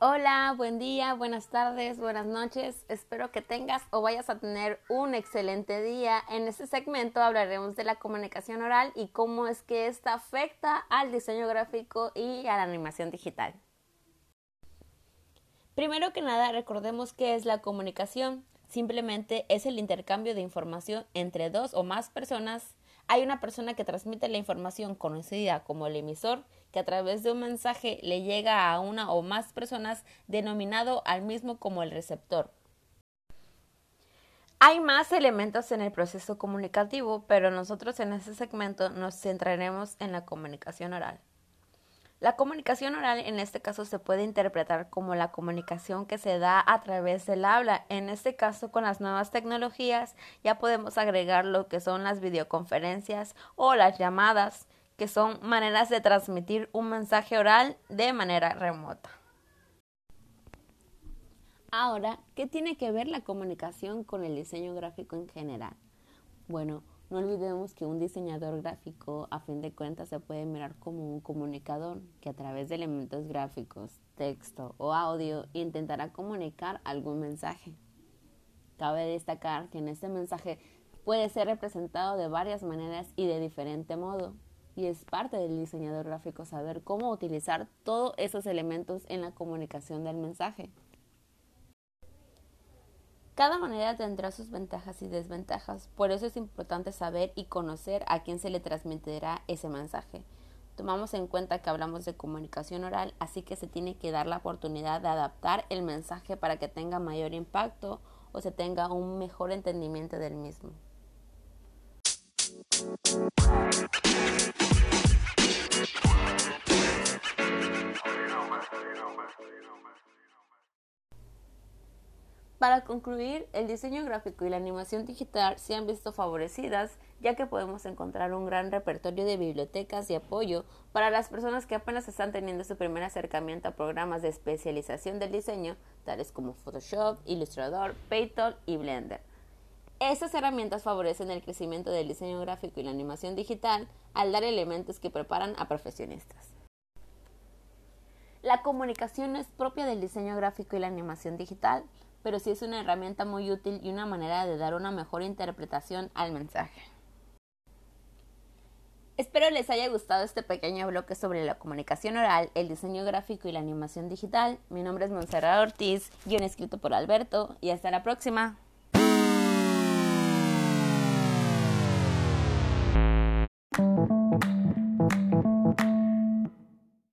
Hola, buen día, buenas tardes, buenas noches. Espero que tengas o vayas a tener un excelente día. En este segmento hablaremos de la comunicación oral y cómo es que esta afecta al diseño gráfico y a la animación digital. Primero que nada, recordemos qué es la comunicación. Simplemente es el intercambio de información entre dos o más personas hay una persona que transmite la información conocida como el emisor, que a través de un mensaje le llega a una o más personas, denominado al mismo como el receptor. Hay más elementos en el proceso comunicativo, pero nosotros en este segmento nos centraremos en la comunicación oral. La comunicación oral en este caso se puede interpretar como la comunicación que se da a través del habla. En este caso con las nuevas tecnologías ya podemos agregar lo que son las videoconferencias o las llamadas, que son maneras de transmitir un mensaje oral de manera remota. Ahora, ¿qué tiene que ver la comunicación con el diseño gráfico en general? Bueno, no olvidemos que un diseñador gráfico, a fin de cuentas, se puede mirar como un comunicador que a través de elementos gráficos, texto o audio intentará comunicar algún mensaje. Cabe destacar que en este mensaje puede ser representado de varias maneras y de diferente modo, y es parte del diseñador gráfico saber cómo utilizar todos esos elementos en la comunicación del mensaje. Cada manera tendrá sus ventajas y desventajas, por eso es importante saber y conocer a quién se le transmitirá ese mensaje. Tomamos en cuenta que hablamos de comunicación oral, así que se tiene que dar la oportunidad de adaptar el mensaje para que tenga mayor impacto o se tenga un mejor entendimiento del mismo. Para concluir, el diseño gráfico y la animación digital se han visto favorecidas, ya que podemos encontrar un gran repertorio de bibliotecas y apoyo para las personas que apenas están teniendo su primer acercamiento a programas de especialización del diseño, tales como Photoshop, Illustrator, Payton y Blender. Estas herramientas favorecen el crecimiento del diseño gráfico y la animación digital al dar elementos que preparan a profesionistas. La comunicación es propia del diseño gráfico y la animación digital, pero sí es una herramienta muy útil y una manera de dar una mejor interpretación al mensaje. Espero les haya gustado este pequeño bloque sobre la comunicación oral, el diseño gráfico y la animación digital. Mi nombre es Monserrat Ortiz, guion escrito por Alberto, y hasta la próxima.